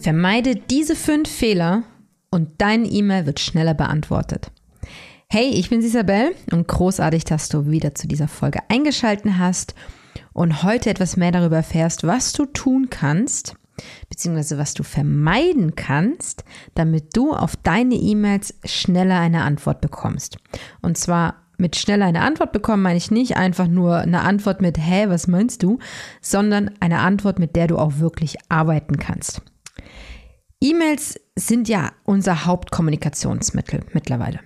Vermeide diese fünf Fehler und dein E-Mail wird schneller beantwortet. Hey, ich bin Isabel und großartig, dass du wieder zu dieser Folge eingeschalten hast und heute etwas mehr darüber erfährst, was du tun kannst, beziehungsweise was du vermeiden kannst, damit du auf deine E-Mails schneller eine Antwort bekommst. Und zwar mit schneller eine Antwort bekommen meine ich nicht einfach nur eine Antwort mit, hä, was meinst du, sondern eine Antwort, mit der du auch wirklich arbeiten kannst. E-Mails sind ja unser Hauptkommunikationsmittel mittlerweile.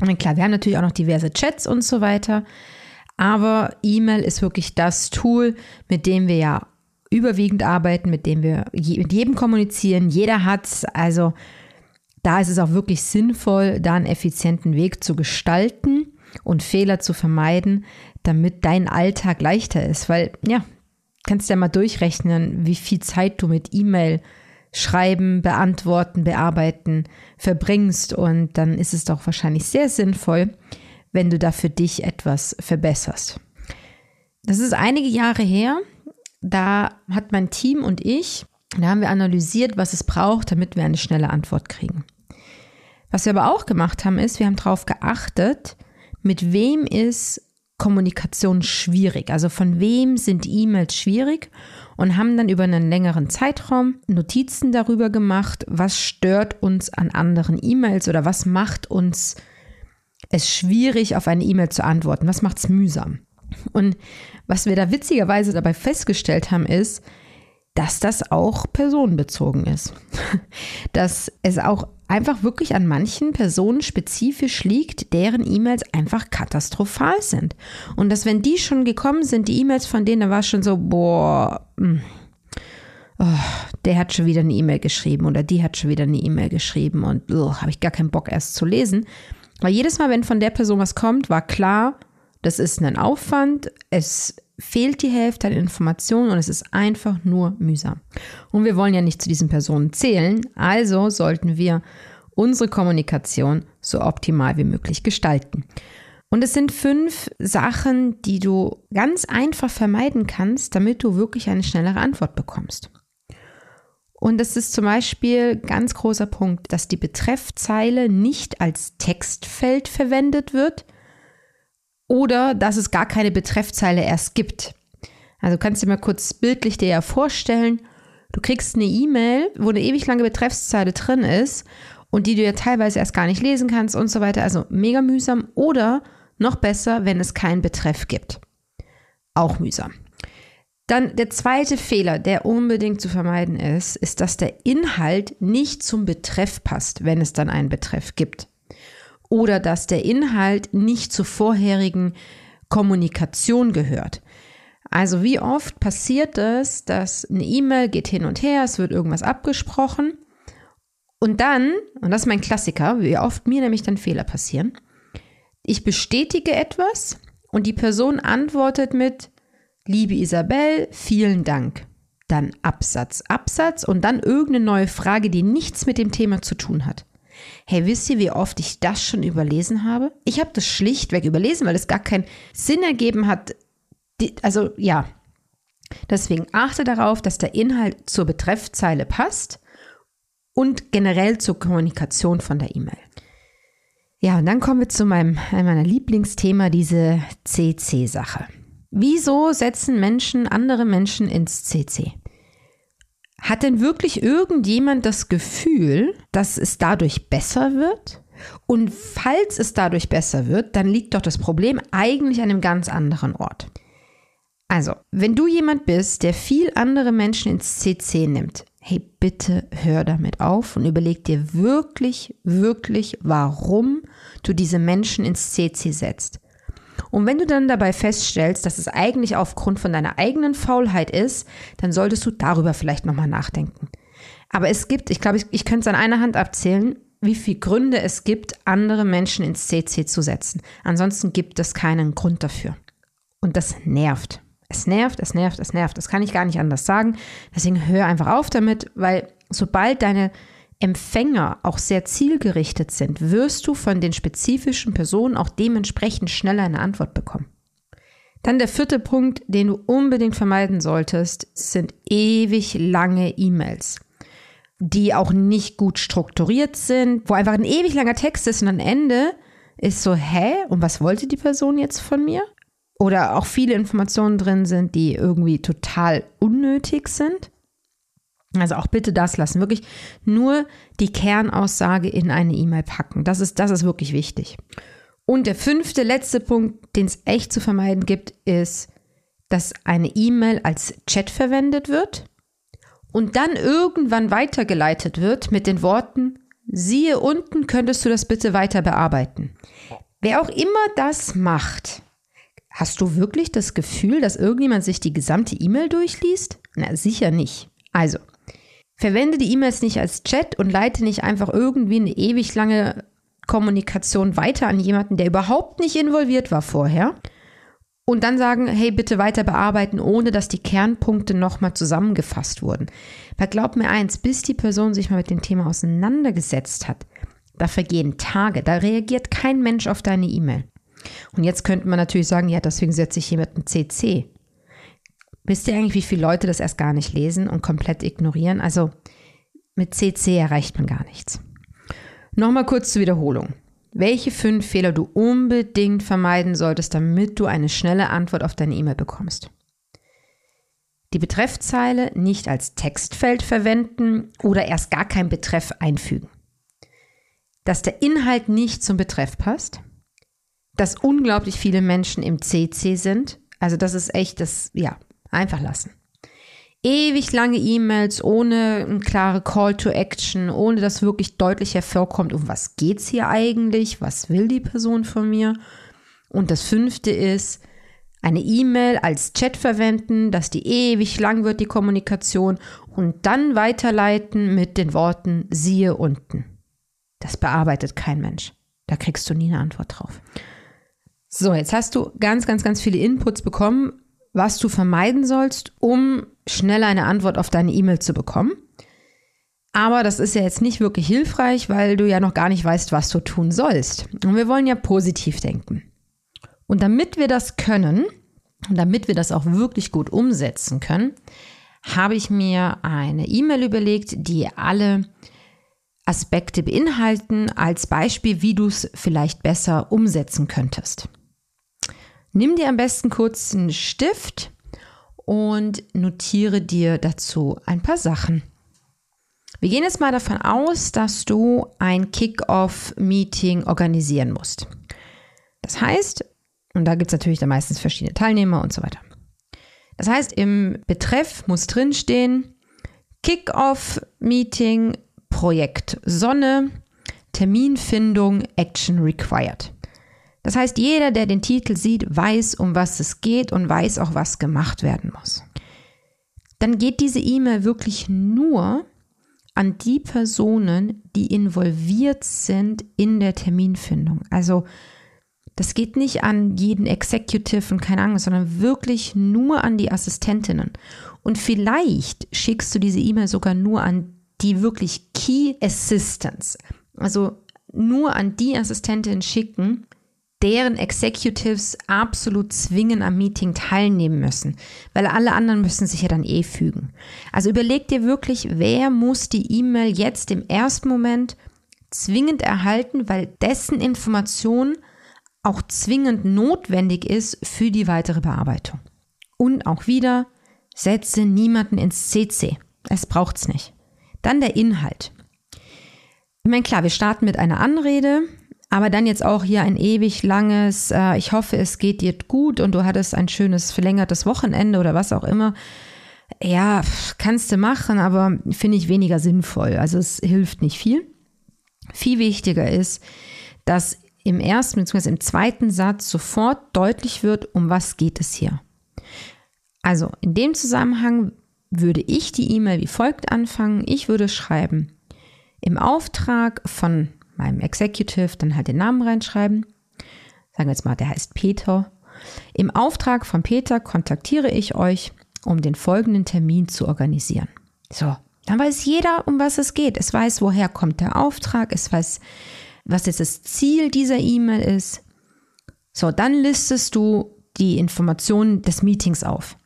Und klar, wir haben natürlich auch noch diverse Chats und so weiter, aber E-Mail ist wirklich das Tool, mit dem wir ja überwiegend arbeiten, mit dem wir mit jedem kommunizieren. Jeder hat es. Also da ist es auch wirklich sinnvoll, da einen effizienten Weg zu gestalten und Fehler zu vermeiden, damit dein Alltag leichter ist. Weil, ja, kannst ja mal durchrechnen, wie viel Zeit du mit E-Mail schreiben, beantworten, bearbeiten verbringst. Und dann ist es doch wahrscheinlich sehr sinnvoll, wenn du da für dich etwas verbesserst. Das ist einige Jahre her. Da hat mein Team und ich, da haben wir analysiert, was es braucht, damit wir eine schnelle Antwort kriegen. Was wir aber auch gemacht haben, ist, wir haben darauf geachtet, mit wem ist Kommunikation schwierig? Also von wem sind E-Mails schwierig? Und haben dann über einen längeren Zeitraum Notizen darüber gemacht, was stört uns an anderen E-Mails oder was macht uns es schwierig, auf eine E-Mail zu antworten? Was macht es mühsam? Und was wir da witzigerweise dabei festgestellt haben, ist, dass das auch personenbezogen ist. Dass es auch einfach wirklich an manchen Personen spezifisch liegt, deren E-Mails einfach katastrophal sind. Und dass wenn die schon gekommen sind, die E-Mails von denen, da war schon so, boah, hm, oh, der hat schon wieder eine E-Mail geschrieben oder die hat schon wieder eine E-Mail geschrieben und habe ich gar keinen Bock erst zu lesen. Weil jedes Mal, wenn von der Person was kommt, war klar, das ist ein Aufwand, es fehlt die Hälfte an Informationen und es ist einfach nur mühsam. Und wir wollen ja nicht zu diesen Personen zählen, also sollten wir unsere Kommunikation so optimal wie möglich gestalten. Und es sind fünf Sachen, die du ganz einfach vermeiden kannst, damit du wirklich eine schnellere Antwort bekommst. Und das ist zum Beispiel ganz großer Punkt, dass die Betreffzeile nicht als Textfeld verwendet wird, oder dass es gar keine Betreffzeile erst gibt. Also kannst du dir mal kurz bildlich dir ja vorstellen, du kriegst eine E-Mail, wo eine ewig lange Betreffszeile drin ist und die du ja teilweise erst gar nicht lesen kannst und so weiter. Also mega mühsam oder noch besser, wenn es keinen Betreff gibt. Auch mühsam. Dann der zweite Fehler, der unbedingt zu vermeiden ist, ist, dass der Inhalt nicht zum Betreff passt, wenn es dann einen Betreff gibt oder dass der Inhalt nicht zur vorherigen Kommunikation gehört. Also wie oft passiert es, dass eine E-Mail geht hin und her, es wird irgendwas abgesprochen und dann, und das ist mein Klassiker, wie oft mir nämlich dann Fehler passieren, ich bestätige etwas und die Person antwortet mit, liebe Isabel, vielen Dank. Dann Absatz, Absatz und dann irgendeine neue Frage, die nichts mit dem Thema zu tun hat. Hey, wisst ihr, wie oft ich das schon überlesen habe? Ich habe das schlichtweg überlesen, weil es gar keinen Sinn ergeben hat. Also ja, deswegen achte darauf, dass der Inhalt zur Betreffzeile passt und generell zur Kommunikation von der E-Mail. Ja, und dann kommen wir zu meinem, einem meiner Lieblingsthema, diese CC-Sache. Wieso setzen Menschen andere Menschen ins CC? Hat denn wirklich irgendjemand das Gefühl, dass es dadurch besser wird? Und falls es dadurch besser wird, dann liegt doch das Problem eigentlich an einem ganz anderen Ort. Also, wenn du jemand bist, der viel andere Menschen ins CC nimmt, hey, bitte hör damit auf und überleg dir wirklich, wirklich, warum du diese Menschen ins CC setzt. Und wenn du dann dabei feststellst, dass es eigentlich aufgrund von deiner eigenen Faulheit ist, dann solltest du darüber vielleicht nochmal nachdenken. Aber es gibt, ich glaube, ich, ich könnte es an einer Hand abzählen, wie viele Gründe es gibt, andere Menschen ins CC zu setzen. Ansonsten gibt es keinen Grund dafür. Und das nervt. Es nervt, es nervt, es nervt. Das kann ich gar nicht anders sagen. Deswegen hör einfach auf damit, weil sobald deine Empfänger auch sehr zielgerichtet sind, wirst du von den spezifischen Personen auch dementsprechend schneller eine Antwort bekommen. Dann der vierte Punkt, den du unbedingt vermeiden solltest, sind ewig lange E-Mails die auch nicht gut strukturiert sind, wo einfach ein ewig langer Text ist und am Ende ist so, hä? Und was wollte die Person jetzt von mir? Oder auch viele Informationen drin sind, die irgendwie total unnötig sind. Also auch bitte das lassen. Wirklich nur die Kernaussage in eine E-Mail packen. Das ist, das ist wirklich wichtig. Und der fünfte, letzte Punkt, den es echt zu vermeiden gibt, ist, dass eine E-Mail als Chat verwendet wird und dann irgendwann weitergeleitet wird mit den Worten, siehe unten, könntest du das bitte weiter bearbeiten. Wer auch immer das macht, hast du wirklich das Gefühl, dass irgendjemand sich die gesamte E-Mail durchliest? Na, sicher nicht. Also, verwende die E-Mails nicht als Chat und leite nicht einfach irgendwie eine ewig lange Kommunikation weiter an jemanden, der überhaupt nicht involviert war vorher, und dann sagen, hey, bitte weiter bearbeiten, ohne dass die Kernpunkte nochmal zusammengefasst wurden. Weil glaub mir eins, bis die Person sich mal mit dem Thema auseinandergesetzt hat, da vergehen Tage, da reagiert kein Mensch auf deine E-Mail. Und jetzt könnte man natürlich sagen, ja, deswegen setze ich einem CC. Wisst ihr eigentlich, wie viele Leute das erst gar nicht lesen und komplett ignorieren? Also mit CC erreicht man gar nichts. Nochmal kurz zur Wiederholung welche fünf Fehler du unbedingt vermeiden solltest, damit du eine schnelle Antwort auf deine E-Mail bekommst. Die Betreffzeile nicht als Textfeld verwenden oder erst gar keinen Betreff einfügen. Dass der Inhalt nicht zum Betreff passt. Dass unglaublich viele Menschen im CC sind. Also das ist echt das, ja, einfach lassen ewig lange E-Mails ohne eine klare Call to Action, ohne dass wirklich deutlich hervorkommt, um was geht es hier eigentlich, was will die Person von mir. Und das fünfte ist, eine E-Mail als Chat verwenden, dass die ewig lang wird, die Kommunikation, und dann weiterleiten mit den Worten siehe unten. Das bearbeitet kein Mensch. Da kriegst du nie eine Antwort drauf. So, jetzt hast du ganz, ganz, ganz viele Inputs bekommen, was du vermeiden sollst, um schnell eine Antwort auf deine E-Mail zu bekommen. Aber das ist ja jetzt nicht wirklich hilfreich, weil du ja noch gar nicht weißt, was du tun sollst. Und wir wollen ja positiv denken. Und damit wir das können und damit wir das auch wirklich gut umsetzen können, habe ich mir eine E-Mail überlegt, die alle Aspekte beinhalten, als Beispiel, wie du es vielleicht besser umsetzen könntest. Nimm dir am besten kurz einen Stift und notiere dir dazu ein paar Sachen. Wir gehen jetzt mal davon aus, dass du ein Kick-Off-Meeting organisieren musst. Das heißt, und da gibt es natürlich dann meistens verschiedene Teilnehmer und so weiter. Das heißt, im Betreff muss drinstehen Kick-Off-Meeting, Projekt Sonne, Terminfindung, Action Required. Das heißt, jeder, der den Titel sieht, weiß, um was es geht und weiß auch, was gemacht werden muss. Dann geht diese E-Mail wirklich nur an die Personen, die involviert sind in der Terminfindung. Also das geht nicht an jeden Executive und keine Ahnung, sondern wirklich nur an die Assistentinnen. Und vielleicht schickst du diese E-Mail sogar nur an die wirklich Key Assistants. Also nur an die Assistentinnen schicken, deren Executives absolut zwingend am Meeting teilnehmen müssen, weil alle anderen müssen sich ja dann eh fügen. Also überleg dir wirklich, wer muss die E-Mail jetzt im ersten Moment zwingend erhalten, weil dessen Information auch zwingend notwendig ist für die weitere Bearbeitung. Und auch wieder, setze niemanden ins CC. Es braucht's nicht. Dann der Inhalt. Ich meine, klar, wir starten mit einer Anrede, aber dann jetzt auch hier ein ewig langes, äh, ich hoffe, es geht dir gut und du hattest ein schönes verlängertes Wochenende oder was auch immer. Ja, kannst du machen, aber finde ich weniger sinnvoll. Also es hilft nicht viel. Viel wichtiger ist, dass im ersten bzw. im zweiten Satz sofort deutlich wird, um was geht es hier. Also in dem Zusammenhang würde ich die E-Mail wie folgt anfangen. Ich würde schreiben, im Auftrag von meinem Executive, dann halt den Namen reinschreiben. Sagen wir jetzt mal, der heißt Peter. Im Auftrag von Peter kontaktiere ich euch, um den folgenden Termin zu organisieren. So, dann weiß jeder, um was es geht. Es weiß, woher kommt der Auftrag, es weiß, was jetzt das Ziel dieser E-Mail ist. So, dann listest du die Informationen des Meetings auf.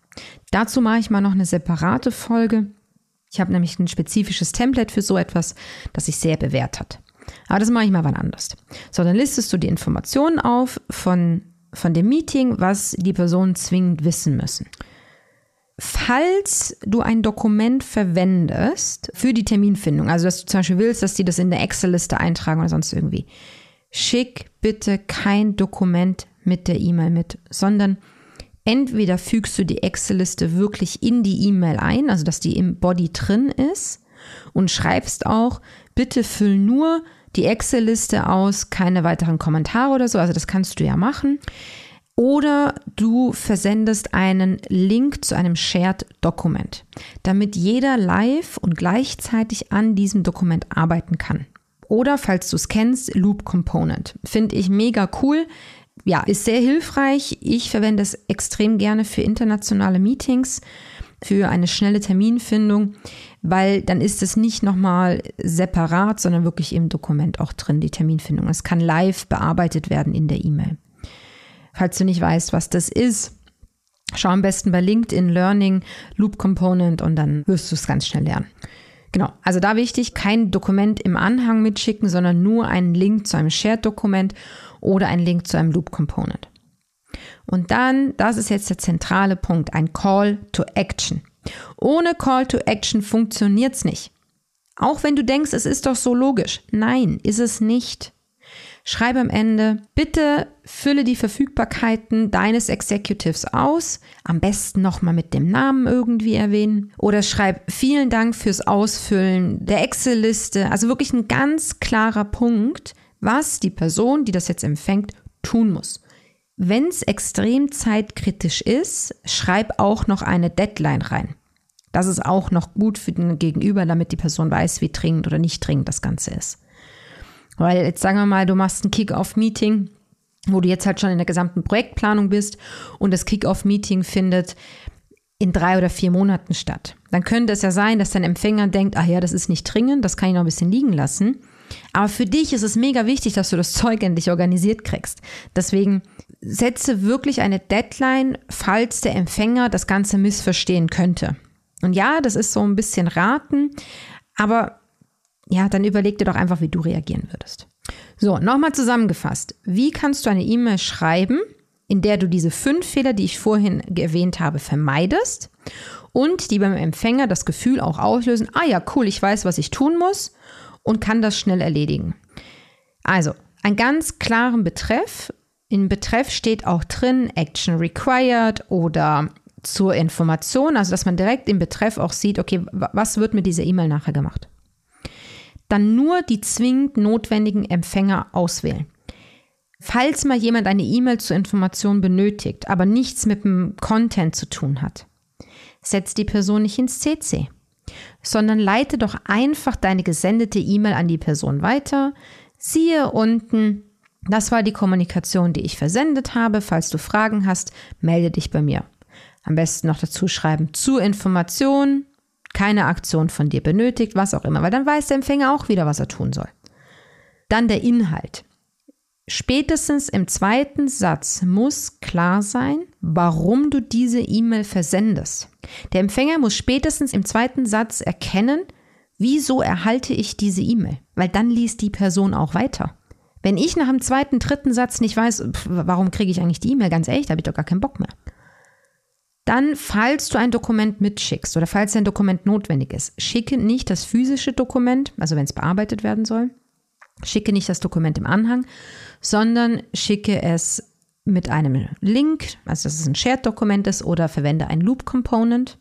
Dazu mache ich mal noch eine separate Folge. Ich habe nämlich ein spezifisches Template für so etwas, das sich sehr bewährt hat. Aber das mache ich mal wann anders. So, dann listest du die Informationen auf von, von dem Meeting, was die Personen zwingend wissen müssen. Falls du ein Dokument verwendest für die Terminfindung, also dass du zum Beispiel willst, dass die das in der Excel-Liste eintragen oder sonst irgendwie, schick bitte kein Dokument mit der E-Mail mit, sondern entweder fügst du die Excel-Liste wirklich in die E-Mail ein, also dass die im Body drin ist und schreibst auch, bitte füll nur die Excel-Liste aus, keine weiteren Kommentare oder so, also das kannst du ja machen. Oder du versendest einen Link zu einem Shared-Dokument, damit jeder live und gleichzeitig an diesem Dokument arbeiten kann. Oder falls du es kennst, Loop Component. Finde ich mega cool. Ja, ist sehr hilfreich. Ich verwende es extrem gerne für internationale Meetings, für eine schnelle Terminfindung, weil dann ist es nicht nochmal separat, sondern wirklich im Dokument auch drin, die Terminfindung. Es kann live bearbeitet werden in der E-Mail. Falls du nicht weißt, was das ist, schau am besten bei LinkedIn Learning Loop Component und dann wirst du es ganz schnell lernen. Genau, also da wichtig, kein Dokument im Anhang mitschicken, sondern nur einen Link zu einem Shared-Dokument oder einen Link zu einem Loop Component. Und dann, das ist jetzt der zentrale Punkt, ein Call to Action. Ohne Call to Action funktioniert es nicht. Auch wenn du denkst, es ist doch so logisch. Nein, ist es nicht. Schreibe am Ende, bitte fülle die Verfügbarkeiten deines Executives aus, am besten nochmal mit dem Namen irgendwie erwähnen. Oder schreib vielen Dank fürs Ausfüllen der Excel-Liste. Also wirklich ein ganz klarer Punkt, was die Person, die das jetzt empfängt, tun muss. Wenn es extrem zeitkritisch ist, schreib auch noch eine Deadline rein. Das ist auch noch gut für den Gegenüber, damit die Person weiß, wie dringend oder nicht dringend das Ganze ist. Weil jetzt sagen wir mal, du machst ein Kick-Off-Meeting, wo du jetzt halt schon in der gesamten Projektplanung bist und das Kick-Off-Meeting findet in drei oder vier Monaten statt. Dann könnte es ja sein, dass dein Empfänger denkt, ach ja, das ist nicht dringend, das kann ich noch ein bisschen liegen lassen. Aber für dich ist es mega wichtig, dass du das Zeug endlich organisiert kriegst. Deswegen setze wirklich eine Deadline, falls der Empfänger das Ganze missverstehen könnte. Und ja, das ist so ein bisschen raten, aber ja, dann überleg dir doch einfach, wie du reagieren würdest. So, nochmal zusammengefasst. Wie kannst du eine E-Mail schreiben, in der du diese fünf Fehler, die ich vorhin erwähnt habe, vermeidest und die beim Empfänger das Gefühl auch auslösen, ah ja, cool, ich weiß, was ich tun muss und kann das schnell erledigen. Also, einen ganz klaren Betreff. In Betreff steht auch drin Action required oder zur Information, also dass man direkt im Betreff auch sieht, okay, was wird mit dieser E-Mail nachher gemacht dann nur die zwingend notwendigen Empfänger auswählen. Falls mal jemand eine E-Mail zur Information benötigt, aber nichts mit dem Content zu tun hat, setz die Person nicht ins CC, sondern leite doch einfach deine gesendete E-Mail an die Person weiter. Siehe unten, das war die Kommunikation, die ich versendet habe. Falls du Fragen hast, melde dich bei mir. Am besten noch dazu schreiben zur Information, keine Aktion von dir benötigt, was auch immer, weil dann weiß der Empfänger auch wieder, was er tun soll. Dann der Inhalt. Spätestens im zweiten Satz muss klar sein, warum du diese E-Mail versendest. Der Empfänger muss spätestens im zweiten Satz erkennen, wieso erhalte ich diese E-Mail, weil dann liest die Person auch weiter. Wenn ich nach dem zweiten, dritten Satz nicht weiß, warum kriege ich eigentlich die E-Mail, ganz ehrlich, da habe ich doch gar keinen Bock mehr. Dann, falls du ein Dokument mitschickst oder falls ein Dokument notwendig ist, schicke nicht das physische Dokument, also wenn es bearbeitet werden soll, schicke nicht das Dokument im Anhang, sondern schicke es mit einem Link, also dass es ein Shared-Dokument ist, oder verwende ein Loop-Component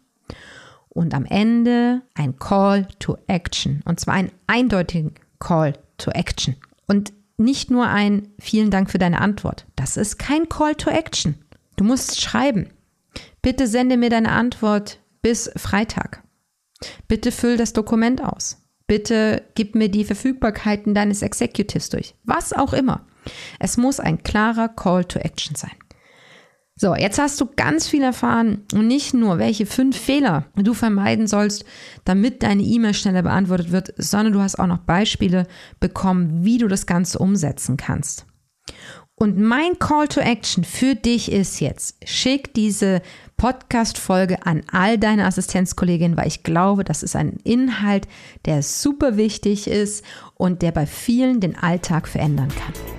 und am Ende ein Call to Action. Und zwar einen eindeutigen Call to Action. Und nicht nur ein vielen Dank für deine Antwort. Das ist kein Call to Action. Du musst schreiben. Bitte sende mir deine Antwort bis Freitag. Bitte füll das Dokument aus. Bitte gib mir die Verfügbarkeiten deines Executives durch. Was auch immer. Es muss ein klarer Call to Action sein. So, jetzt hast du ganz viel erfahren und nicht nur, welche fünf Fehler du vermeiden sollst, damit deine E-Mail schneller beantwortet wird, sondern du hast auch noch Beispiele bekommen, wie du das Ganze umsetzen kannst. Und mein Call to Action für dich ist jetzt, schick diese Podcast-Folge an all deine Assistenzkolleginnen, weil ich glaube, das ist ein Inhalt, der super wichtig ist und der bei vielen den Alltag verändern kann.